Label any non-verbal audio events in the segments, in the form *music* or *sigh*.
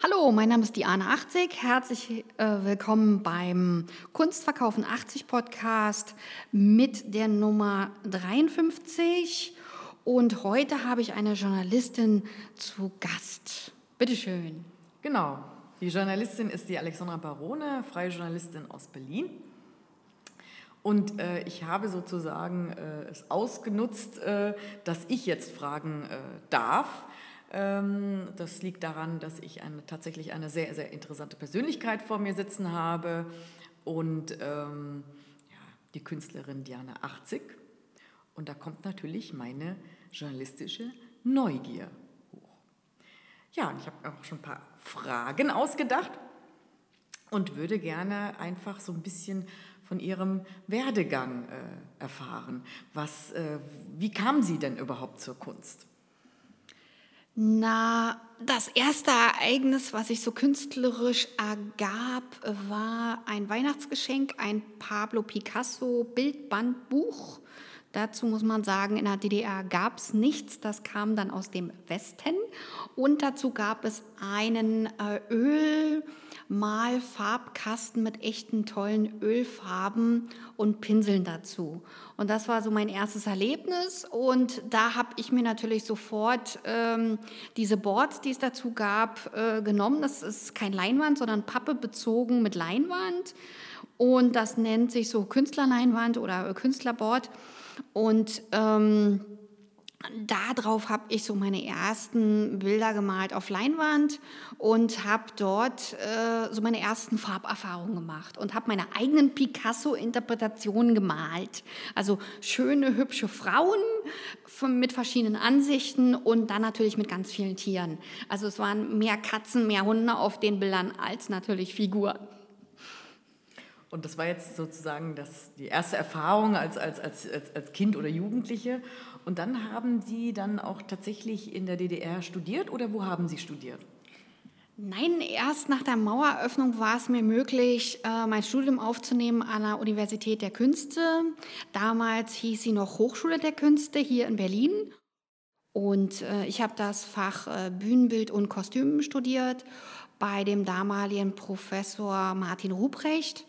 Hallo, mein Name ist Diana 80. Herzlich äh, willkommen beim Kunstverkaufen 80 Podcast mit der Nummer 53. Und heute habe ich eine Journalistin zu Gast. Bitte schön. Genau. Die Journalistin ist die Alexandra Barone, freie Journalistin aus Berlin. Und äh, ich habe sozusagen äh, es ausgenutzt, äh, dass ich jetzt fragen äh, darf das liegt daran, dass ich eine, tatsächlich eine sehr, sehr interessante Persönlichkeit vor mir sitzen habe und ähm, ja, die Künstlerin Diana 80. Und da kommt natürlich meine journalistische Neugier hoch. Ja, und ich habe auch schon ein paar Fragen ausgedacht und würde gerne einfach so ein bisschen von Ihrem Werdegang äh, erfahren. Was, äh, wie kam Sie denn überhaupt zur Kunst? Na, das erste Ereignis, was sich so künstlerisch ergab, war ein Weihnachtsgeschenk, ein Pablo Picasso Bildbandbuch. Dazu muss man sagen, in der DDR gab es nichts, das kam dann aus dem Westen. Und dazu gab es einen äh, Öl. Malfarbkasten mit echten tollen Ölfarben und Pinseln dazu. Und das war so mein erstes Erlebnis. Und da habe ich mir natürlich sofort ähm, diese Boards, die es dazu gab, äh, genommen. Das ist kein Leinwand, sondern Pappe bezogen mit Leinwand. Und das nennt sich so Künstlerleinwand oder Künstlerboard. Und ähm, darauf habe ich so meine ersten Bilder gemalt auf Leinwand und habe dort äh, so meine ersten Farberfahrungen gemacht und habe meine eigenen Picasso-Interpretationen gemalt. Also schöne, hübsche Frauen von, mit verschiedenen Ansichten und dann natürlich mit ganz vielen Tieren. Also es waren mehr Katzen, mehr Hunde auf den Bildern als natürlich Figuren. Und das war jetzt sozusagen das, die erste Erfahrung als, als, als, als Kind oder Jugendliche. Und dann haben Sie dann auch tatsächlich in der DDR studiert oder wo haben Sie studiert? Nein, erst nach der Maueröffnung war es mir möglich, äh, mein Studium aufzunehmen an der Universität der Künste. Damals hieß sie noch Hochschule der Künste hier in Berlin. Und äh, ich habe das Fach äh, Bühnenbild und Kostüm studiert bei dem damaligen Professor Martin Ruprecht.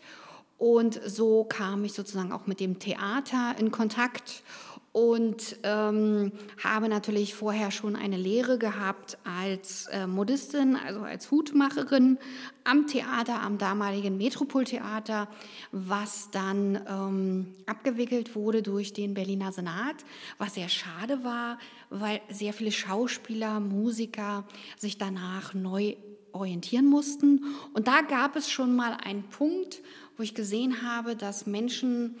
Und so kam ich sozusagen auch mit dem Theater in Kontakt und ähm, habe natürlich vorher schon eine Lehre gehabt als äh, Modistin, also als Hutmacherin am Theater, am damaligen Metropoltheater, was dann ähm, abgewickelt wurde durch den Berliner Senat, was sehr schade war, weil sehr viele Schauspieler, Musiker sich danach neu orientieren mussten. Und da gab es schon mal einen Punkt, wo ich gesehen habe, dass Menschen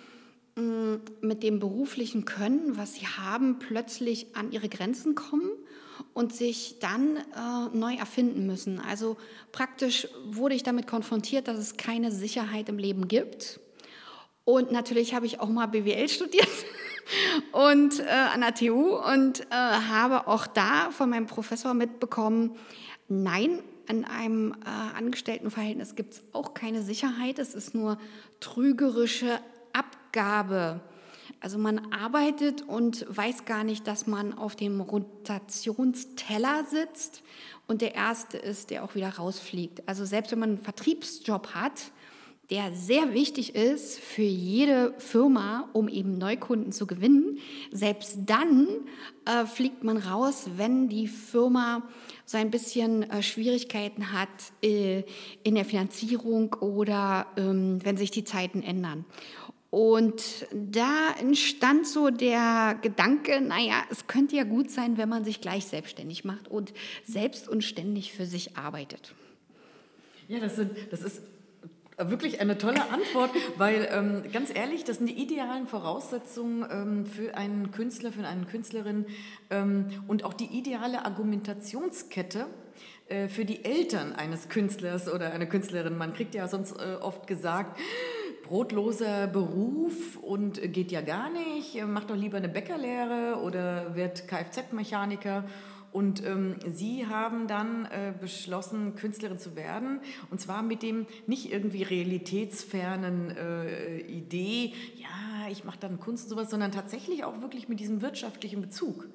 mit dem beruflichen Können, was sie haben, plötzlich an ihre Grenzen kommen und sich dann äh, neu erfinden müssen. Also praktisch wurde ich damit konfrontiert, dass es keine Sicherheit im Leben gibt. Und natürlich habe ich auch mal BWL studiert *laughs* und äh, an der TU und äh, habe auch da von meinem Professor mitbekommen, nein, in einem äh, Angestelltenverhältnis gibt es auch keine Sicherheit. Es ist nur trügerische Abgabe. Also man arbeitet und weiß gar nicht, dass man auf dem Rotationsteller sitzt und der Erste ist, der auch wieder rausfliegt. Also selbst wenn man einen Vertriebsjob hat, der sehr wichtig ist für jede Firma, um eben Neukunden zu gewinnen. Selbst dann äh, fliegt man raus, wenn die Firma so ein bisschen äh, Schwierigkeiten hat äh, in der Finanzierung oder ähm, wenn sich die Zeiten ändern. Und da entstand so der Gedanke, naja, es könnte ja gut sein, wenn man sich gleich selbstständig macht und selbst und ständig für sich arbeitet. Ja, das, sind, das ist wirklich eine tolle Antwort, weil ähm, ganz ehrlich, das sind die idealen Voraussetzungen ähm, für einen Künstler, für eine Künstlerin ähm, und auch die ideale Argumentationskette äh, für die Eltern eines Künstlers oder einer Künstlerin. Man kriegt ja sonst äh, oft gesagt, brotloser Beruf und geht ja gar nicht, mach doch lieber eine Bäckerlehre oder wird Kfz-Mechaniker. Und ähm, Sie haben dann äh, beschlossen, Künstlerin zu werden. Und zwar mit dem nicht irgendwie realitätsfernen äh, Idee, ja, ich mache dann Kunst und sowas, sondern tatsächlich auch wirklich mit diesem wirtschaftlichen Bezug.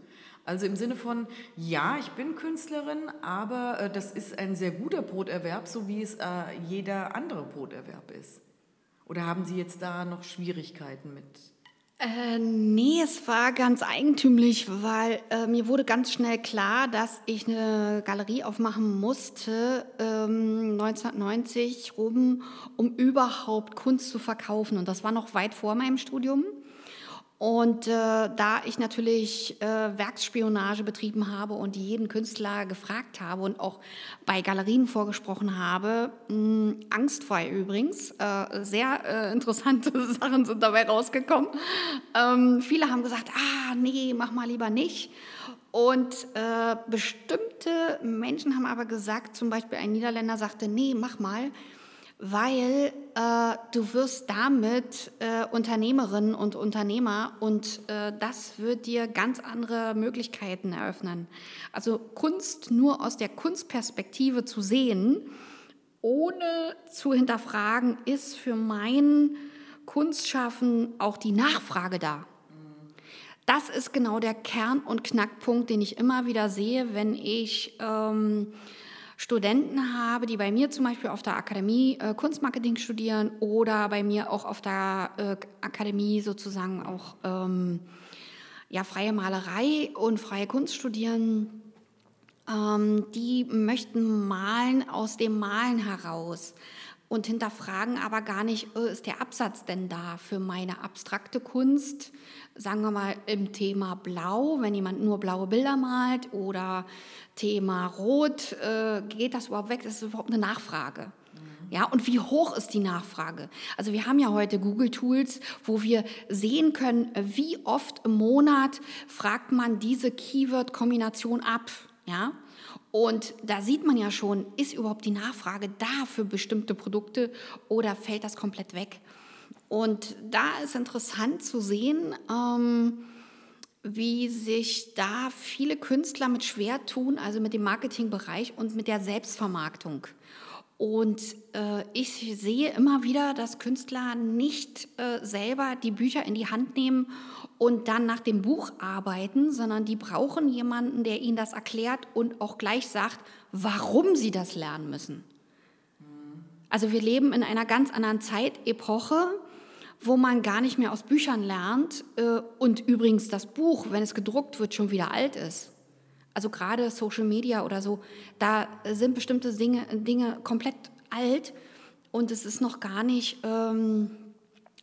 Also im Sinne von, ja, ich bin Künstlerin, aber äh, das ist ein sehr guter Broterwerb, so wie es äh, jeder andere Broterwerb ist. Oder haben Sie jetzt da noch Schwierigkeiten mit? Äh, nee, es war ganz eigentümlich, weil äh, mir wurde ganz schnell klar, dass ich eine Galerie aufmachen musste, ähm, 1990 rum, um überhaupt Kunst zu verkaufen. Und das war noch weit vor meinem Studium. Und äh, da ich natürlich äh, Werksspionage betrieben habe und jeden Künstler gefragt habe und auch bei Galerien vorgesprochen habe, mh, angstfrei übrigens, äh, sehr äh, interessante *laughs* Sachen sind dabei rausgekommen. Ähm, viele haben gesagt, ah nee, mach mal lieber nicht. Und äh, bestimmte Menschen haben aber gesagt, zum Beispiel ein Niederländer sagte, nee, mach mal weil äh, du wirst damit äh, Unternehmerin und Unternehmer und äh, das wird dir ganz andere Möglichkeiten eröffnen. Also Kunst nur aus der Kunstperspektive zu sehen, ohne zu hinterfragen, ist für mein Kunstschaffen auch die Nachfrage da. Das ist genau der Kern und Knackpunkt, den ich immer wieder sehe, wenn ich ähm, Studenten habe, die bei mir zum Beispiel auf der Akademie äh, Kunstmarketing studieren oder bei mir auch auf der äh, Akademie sozusagen auch ähm, ja, freie Malerei und freie Kunst studieren, ähm, die möchten malen aus dem Malen heraus und hinterfragen aber gar nicht, oh, ist der Absatz denn da für meine abstrakte Kunst? Sagen wir mal im Thema Blau, wenn jemand nur blaue Bilder malt oder Thema Rot, äh, geht das überhaupt weg? Das ist überhaupt eine Nachfrage. Ja, und wie hoch ist die Nachfrage? Also wir haben ja heute Google-Tools, wo wir sehen können, wie oft im Monat fragt man diese Keyword-Kombination ab. Ja, und da sieht man ja schon, ist überhaupt die Nachfrage da für bestimmte Produkte oder fällt das komplett weg? Und da ist interessant zu sehen, ähm, wie sich da viele Künstler mit schwer tun, also mit dem Marketingbereich und mit der Selbstvermarktung. Und äh, ich sehe immer wieder, dass Künstler nicht äh, selber die Bücher in die Hand nehmen und dann nach dem Buch arbeiten, sondern die brauchen jemanden, der ihnen das erklärt und auch gleich sagt, warum sie das lernen müssen. Also wir leben in einer ganz anderen Zeitepoche, wo man gar nicht mehr aus Büchern lernt äh, und übrigens das Buch, wenn es gedruckt wird, schon wieder alt ist. Also gerade Social Media oder so, da sind bestimmte Dinge, Dinge komplett alt und es ist noch gar nicht... Ähm,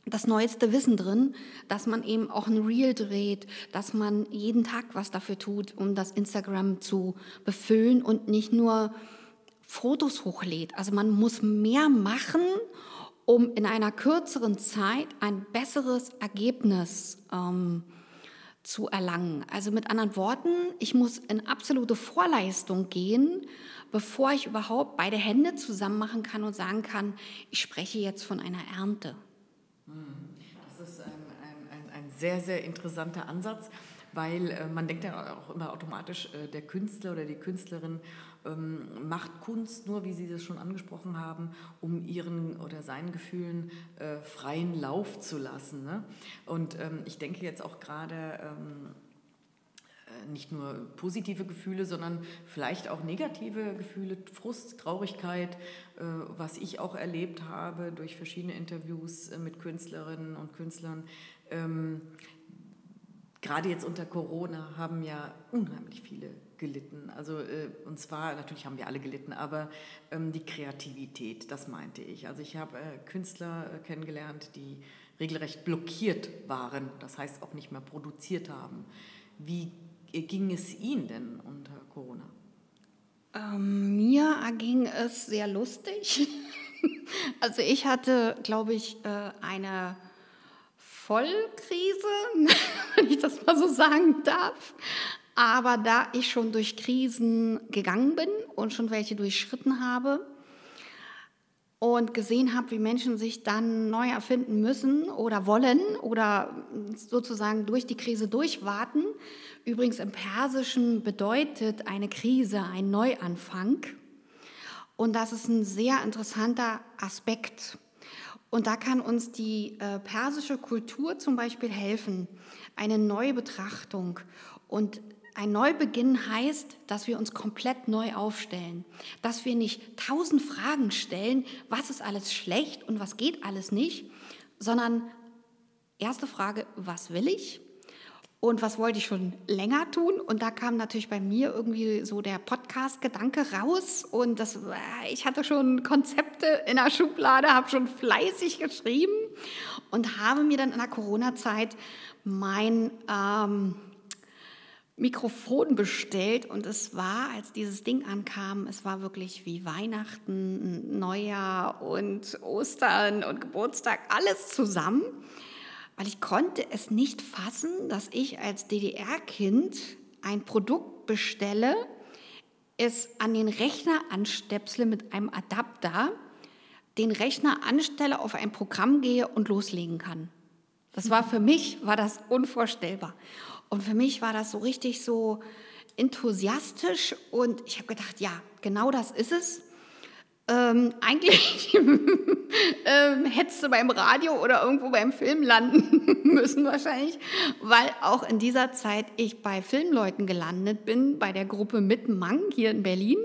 das neueste Wissen drin, dass man eben auch ein Reel dreht, dass man jeden Tag was dafür tut, um das Instagram zu befüllen und nicht nur Fotos hochlädt. Also man muss mehr machen, um in einer kürzeren Zeit ein besseres Ergebnis ähm, zu erlangen. Also mit anderen Worten, ich muss in absolute Vorleistung gehen, bevor ich überhaupt beide Hände zusammen machen kann und sagen kann, ich spreche jetzt von einer Ernte. Das ist ein, ein, ein sehr, sehr interessanter Ansatz, weil äh, man denkt ja auch immer automatisch, äh, der Künstler oder die Künstlerin ähm, macht Kunst nur, wie Sie das schon angesprochen haben, um ihren oder seinen Gefühlen äh, freien Lauf zu lassen. Ne? Und ähm, ich denke jetzt auch gerade, ähm, nicht nur positive Gefühle, sondern vielleicht auch negative Gefühle, Frust, Traurigkeit, äh, was ich auch erlebt habe durch verschiedene Interviews äh, mit Künstlerinnen und Künstlern. Gerade jetzt unter Corona haben ja unheimlich viele gelitten. Also, äh, und zwar, natürlich haben wir alle gelitten, aber ähm, die Kreativität, das meinte ich. Also ich habe Künstler kennengelernt, die regelrecht blockiert waren, das heißt auch nicht mehr produziert haben. Wie ging es Ihnen denn unter Corona? Ähm, mir ging es sehr lustig. *laughs* also ich hatte, glaube ich, äh, eine Vollkrise, *laughs* wenn ich das mal so sagen darf. Aber da ich schon durch Krisen gegangen bin und schon welche durchschritten habe, und gesehen habe, wie Menschen sich dann neu erfinden müssen oder wollen oder sozusagen durch die Krise durchwarten. Übrigens im Persischen bedeutet eine Krise ein Neuanfang. Und das ist ein sehr interessanter Aspekt. Und da kann uns die äh, persische Kultur zum Beispiel helfen, eine neue Betrachtung. Und ein Neubeginn heißt, dass wir uns komplett neu aufstellen, dass wir nicht tausend Fragen stellen, was ist alles schlecht und was geht alles nicht, sondern erste Frage, was will ich? Und was wollte ich schon länger tun? Und da kam natürlich bei mir irgendwie so der Podcast-Gedanke raus. Und das, ich hatte schon Konzepte in der Schublade, habe schon fleißig geschrieben und habe mir dann in der Corona-Zeit mein ähm, Mikrofon bestellt. Und es war, als dieses Ding ankam, es war wirklich wie Weihnachten, Neujahr und Ostern und Geburtstag, alles zusammen weil ich konnte es nicht fassen, dass ich als DDR-Kind ein Produkt bestelle, es an den Rechner anstöpsle mit einem Adapter, den Rechner anstelle, auf ein Programm gehe und loslegen kann. Das war für mich, war das unvorstellbar. Und für mich war das so richtig so enthusiastisch und ich habe gedacht, ja, genau das ist es. Ähm, eigentlich *laughs* ähm, hättest du beim Radio oder irgendwo beim Film landen *laughs* müssen wahrscheinlich, weil auch in dieser Zeit ich bei Filmleuten gelandet bin, bei der Gruppe Mittenmang hier in Berlin,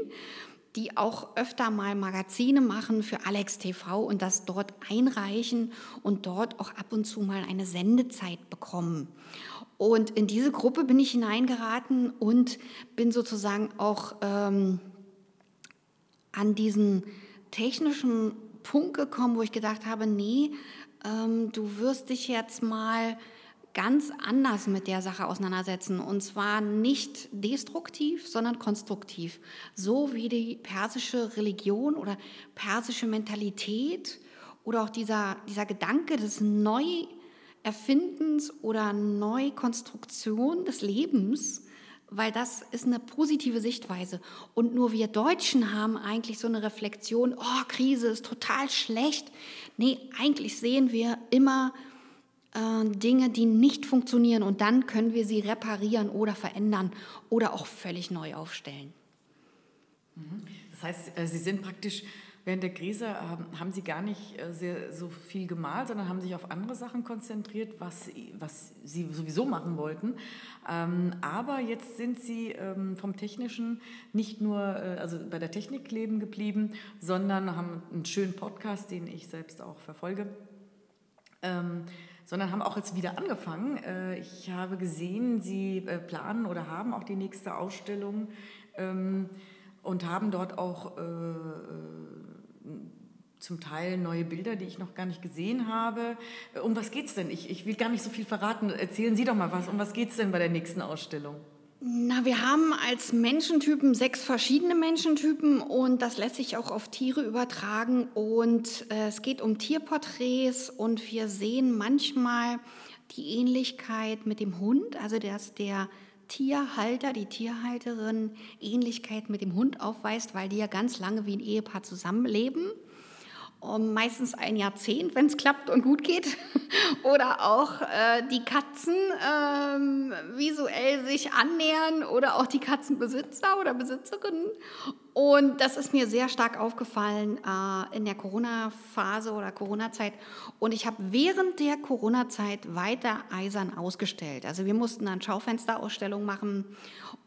die auch öfter mal Magazine machen für Alex TV und das dort einreichen und dort auch ab und zu mal eine Sendezeit bekommen. Und in diese Gruppe bin ich hineingeraten und bin sozusagen auch... Ähm, an diesen technischen Punkt gekommen, wo ich gedacht habe, nee, ähm, du wirst dich jetzt mal ganz anders mit der Sache auseinandersetzen. Und zwar nicht destruktiv, sondern konstruktiv. So wie die persische Religion oder persische Mentalität oder auch dieser, dieser Gedanke des Neuerfindens oder Neukonstruktion des Lebens weil das ist eine positive Sichtweise. Und nur wir Deutschen haben eigentlich so eine Reflexion, oh, Krise ist total schlecht. Nee, eigentlich sehen wir immer äh, Dinge, die nicht funktionieren und dann können wir sie reparieren oder verändern oder auch völlig neu aufstellen. Mhm. Das heißt, äh, Sie sind praktisch Während der Krise haben Sie gar nicht äh, sehr, so viel gemalt, sondern haben sich auf andere Sachen konzentriert, was, was Sie sowieso machen wollten. Ähm, aber jetzt sind Sie ähm, vom Technischen nicht nur äh, also bei der Technik leben geblieben, sondern haben einen schönen Podcast, den ich selbst auch verfolge. Ähm, sondern haben auch jetzt wieder angefangen. Äh, ich habe gesehen, Sie planen oder haben auch die nächste Ausstellung und haben dort auch zum Teil neue Bilder, die ich noch gar nicht gesehen habe. Äh, um was geht es denn? Ich, ich will gar nicht so viel verraten. Erzählen Sie doch mal was. Um was geht es denn bei der nächsten Ausstellung? Na, wir haben als Menschentypen sechs verschiedene Menschentypen und das lässt sich auch auf Tiere übertragen. Und äh, es geht um Tierporträts und wir sehen manchmal die Ähnlichkeit mit dem Hund, also dass der Tierhalter, die Tierhalterin Ähnlichkeit mit dem Hund aufweist, weil die ja ganz lange wie ein Ehepaar zusammenleben um meistens ein Jahrzehnt, wenn es klappt und gut geht. *laughs* oder auch äh, die Katzen ähm, visuell sich annähern oder auch die Katzenbesitzer oder Besitzerinnen. Und das ist mir sehr stark aufgefallen äh, in der Corona-Phase oder Corona-Zeit. Und ich habe während der Corona-Zeit weiter eisern ausgestellt. Also wir mussten dann Schaufensterausstellungen machen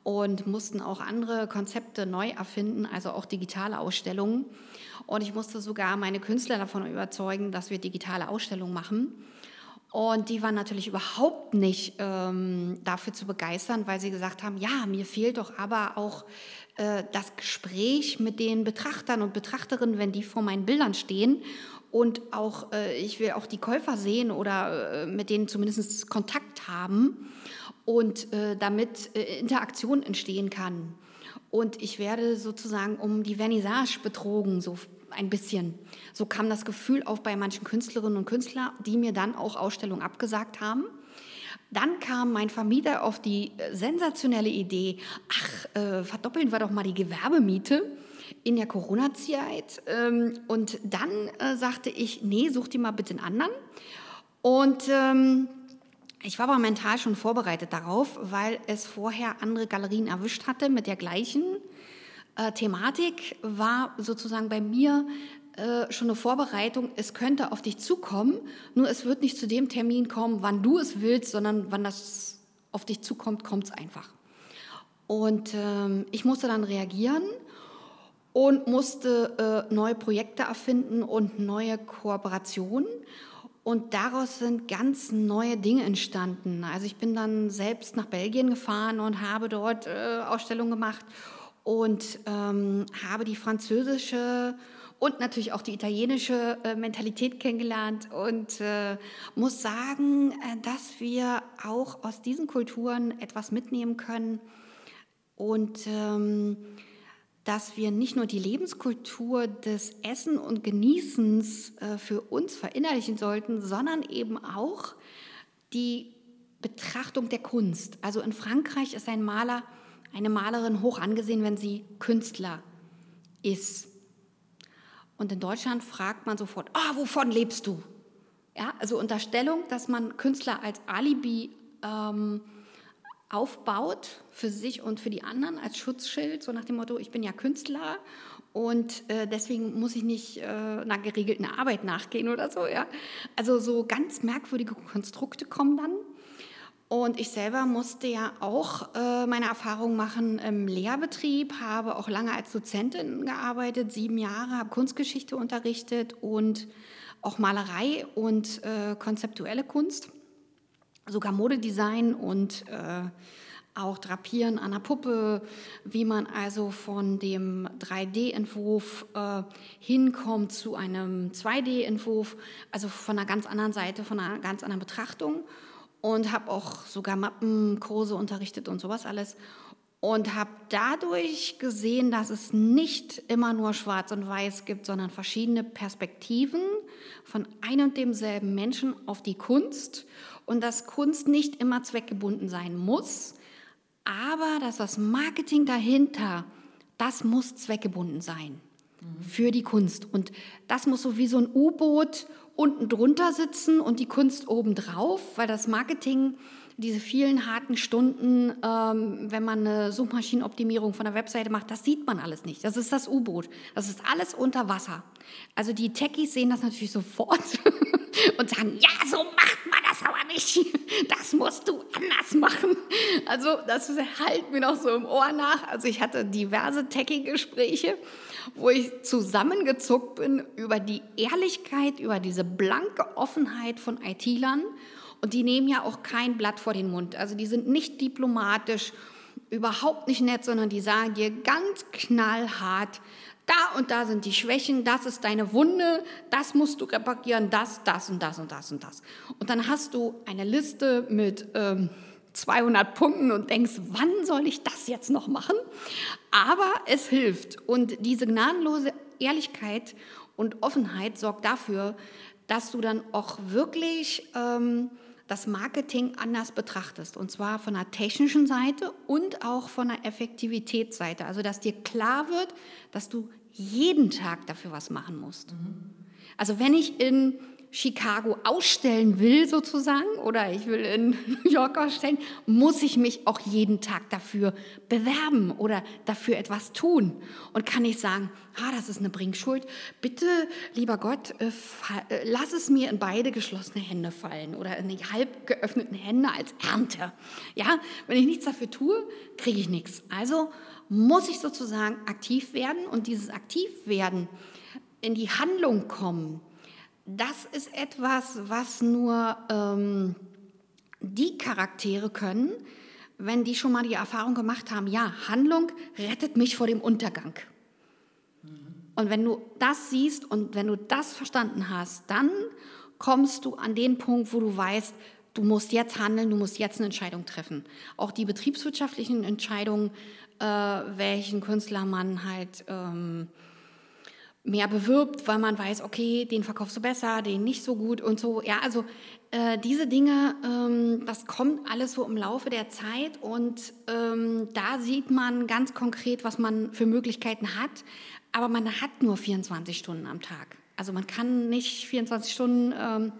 und mussten auch andere Konzepte neu erfinden, also auch digitale Ausstellungen. Und ich musste sogar meine Künstler davon überzeugen, dass wir digitale Ausstellungen machen. Und die waren natürlich überhaupt nicht ähm, dafür zu begeistern, weil sie gesagt haben, ja, mir fehlt doch aber auch äh, das Gespräch mit den Betrachtern und Betrachterinnen, wenn die vor meinen Bildern stehen. Und auch, äh, ich will auch die Käufer sehen oder äh, mit denen zumindest Kontakt haben und äh, damit äh, Interaktion entstehen kann. Und ich werde sozusagen um die Vernissage betrogen, so ein bisschen. So kam das Gefühl auf bei manchen Künstlerinnen und Künstlern, die mir dann auch Ausstellungen abgesagt haben. Dann kam mein Vermieter auf die äh, sensationelle Idee, ach, äh, verdoppeln wir doch mal die Gewerbemiete in der Corona-Zeit. Ähm, und dann äh, sagte ich, nee, such dir mal bitte einen anderen. Und ähm, ich war aber mental schon vorbereitet darauf, weil es vorher andere Galerien erwischt hatte mit der gleichen äh, Thematik, war sozusagen bei mir äh, schon eine Vorbereitung, es könnte auf dich zukommen, nur es wird nicht zu dem Termin kommen, wann du es willst, sondern wann das auf dich zukommt, kommt es einfach. Und ähm, ich musste dann reagieren und musste äh, neue Projekte erfinden und neue Kooperationen. Und daraus sind ganz neue Dinge entstanden. Also ich bin dann selbst nach Belgien gefahren und habe dort äh, Ausstellungen gemacht und ähm, habe die französische und natürlich auch die italienische äh, Mentalität kennengelernt und äh, muss sagen, äh, dass wir auch aus diesen Kulturen etwas mitnehmen können und ähm, dass wir nicht nur die Lebenskultur des Essen und Genießens für uns verinnerlichen sollten, sondern eben auch die Betrachtung der Kunst. Also in Frankreich ist ein Maler, eine Malerin hoch angesehen, wenn sie Künstler ist. Und in Deutschland fragt man sofort, ah, wovon lebst du? Ja, also Unterstellung, dass man Künstler als Alibi ähm, aufbaut für sich und für die anderen als Schutzschild, so nach dem Motto, ich bin ja Künstler und äh, deswegen muss ich nicht äh, einer geregelten Arbeit nachgehen oder so. Ja? Also so ganz merkwürdige Konstrukte kommen dann. Und ich selber musste ja auch äh, meine Erfahrungen machen im Lehrbetrieb, habe auch lange als Dozentin gearbeitet, sieben Jahre, habe Kunstgeschichte unterrichtet und auch Malerei und äh, konzeptuelle Kunst sogar Modedesign und äh, auch Drapieren an der Puppe, wie man also von dem 3D-Entwurf äh, hinkommt zu einem 2D-Entwurf, also von einer ganz anderen Seite, von einer ganz anderen Betrachtung. Und habe auch sogar Mappenkurse unterrichtet und sowas alles. Und habe dadurch gesehen, dass es nicht immer nur schwarz und weiß gibt, sondern verschiedene Perspektiven von ein und demselben Menschen auf die Kunst und dass Kunst nicht immer zweckgebunden sein muss, aber dass das Marketing dahinter, das muss zweckgebunden sein mhm. für die Kunst. Und das muss so wie so ein U-Boot unten drunter sitzen und die Kunst oben drauf, weil das Marketing diese vielen harten Stunden, ähm, wenn man eine Suchmaschinenoptimierung von der Webseite macht, das sieht man alles nicht. Das ist das U-Boot. Das ist alles unter Wasser. Also die Techies sehen das natürlich sofort *laughs* und sagen, ja, so macht man das aber nicht. Das musst du anders machen. Also das halt mir noch so im Ohr nach. Also ich hatte diverse Techie-Gespräche, wo ich zusammengezuckt bin über die Ehrlichkeit, über diese blanke Offenheit von IT-Lern und die nehmen ja auch kein Blatt vor den Mund. Also die sind nicht diplomatisch, überhaupt nicht nett, sondern die sagen dir ganz knallhart, da und da sind die Schwächen, das ist deine Wunde, das musst du reparieren, das, das und das und das und das. Und dann hast du eine Liste mit ähm, 200 Punkten und denkst, wann soll ich das jetzt noch machen? Aber es hilft. Und diese gnadenlose Ehrlichkeit und Offenheit sorgt dafür, dass du dann auch wirklich ähm, das Marketing anders betrachtest. Und zwar von der technischen Seite und auch von der Effektivitätsseite. Also, dass dir klar wird, dass du jeden Tag dafür was machen musst. Mhm. Also, wenn ich in Chicago ausstellen will sozusagen oder ich will in *laughs* New York ausstellen, muss ich mich auch jeden Tag dafür bewerben oder dafür etwas tun. Und kann ich sagen, ah, das ist eine Bringschuld, bitte, lieber Gott, äh, äh, lass es mir in beide geschlossene Hände fallen oder in die halb geöffneten Hände als Ernte. Ja, wenn ich nichts dafür tue, kriege ich nichts. Also muss ich sozusagen aktiv werden und dieses Aktivwerden in die Handlung kommen, das ist etwas, was nur ähm, die Charaktere können, wenn die schon mal die Erfahrung gemacht haben, ja, Handlung rettet mich vor dem Untergang. Und wenn du das siehst und wenn du das verstanden hast, dann kommst du an den Punkt, wo du weißt, du musst jetzt handeln, du musst jetzt eine Entscheidung treffen. Auch die betriebswirtschaftlichen Entscheidungen, äh, welchen Künstler man halt ähm, mehr bewirbt, weil man weiß, okay, den verkaufst du besser, den nicht so gut und so. Ja, also äh, diese Dinge, ähm, das kommt alles so im Laufe der Zeit und ähm, da sieht man ganz konkret, was man für Möglichkeiten hat, aber man hat nur 24 Stunden am Tag. Also man kann nicht 24 Stunden ähm,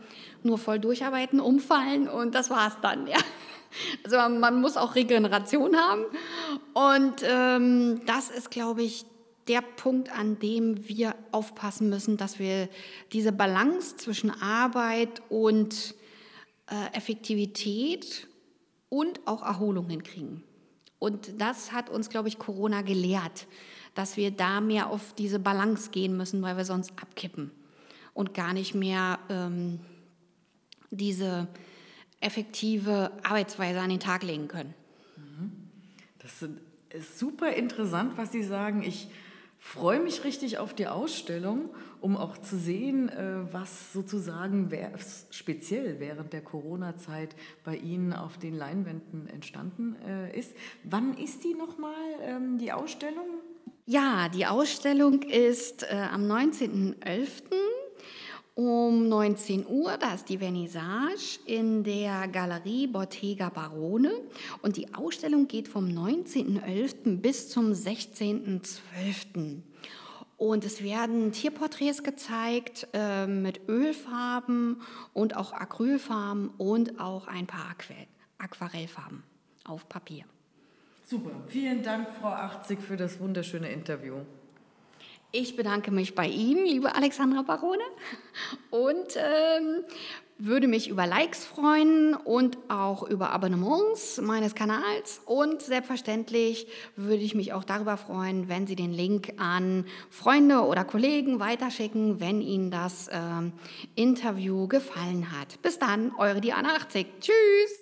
nur voll durcharbeiten, umfallen und das war's dann, ja. Also man, muss auch Regeneration haben und ähm, das ist, glaube ich, der Punkt, an dem wir aufpassen müssen, dass wir diese Balance zwischen Arbeit und äh, Effektivität und auch Erholung hinkriegen. Und das hat uns, glaube ich, Corona gelehrt, dass wir da mehr auf diese Balance gehen müssen, weil wir sonst abkippen und gar nicht mehr ähm, diese effektive Arbeitsweise an den Tag legen können. Das ist super interessant, was Sie sagen. Ich freue mich richtig auf die Ausstellung, um auch zu sehen, äh, was sozusagen speziell während der Corona-Zeit bei Ihnen auf den Leinwänden entstanden äh, ist. Wann ist die nochmal, ähm, die Ausstellung? Ja, die Ausstellung ist äh, am 19.11 um 19 Uhr, da ist die Vernissage in der Galerie Bottega Barone und die Ausstellung geht vom 19.11. bis zum 16.12. Und es werden Tierporträts gezeigt äh, mit Ölfarben und auch Acrylfarben und auch ein paar Aquarellfarben auf Papier. Super. Vielen Dank, Frau 80, für das wunderschöne Interview. Ich bedanke mich bei Ihnen, liebe Alexandra Barone, und ähm, würde mich über Likes freuen und auch über Abonnements meines Kanals. Und selbstverständlich würde ich mich auch darüber freuen, wenn Sie den Link an Freunde oder Kollegen weiterschicken, wenn Ihnen das ähm, Interview gefallen hat. Bis dann, eure Diana 80. Tschüss!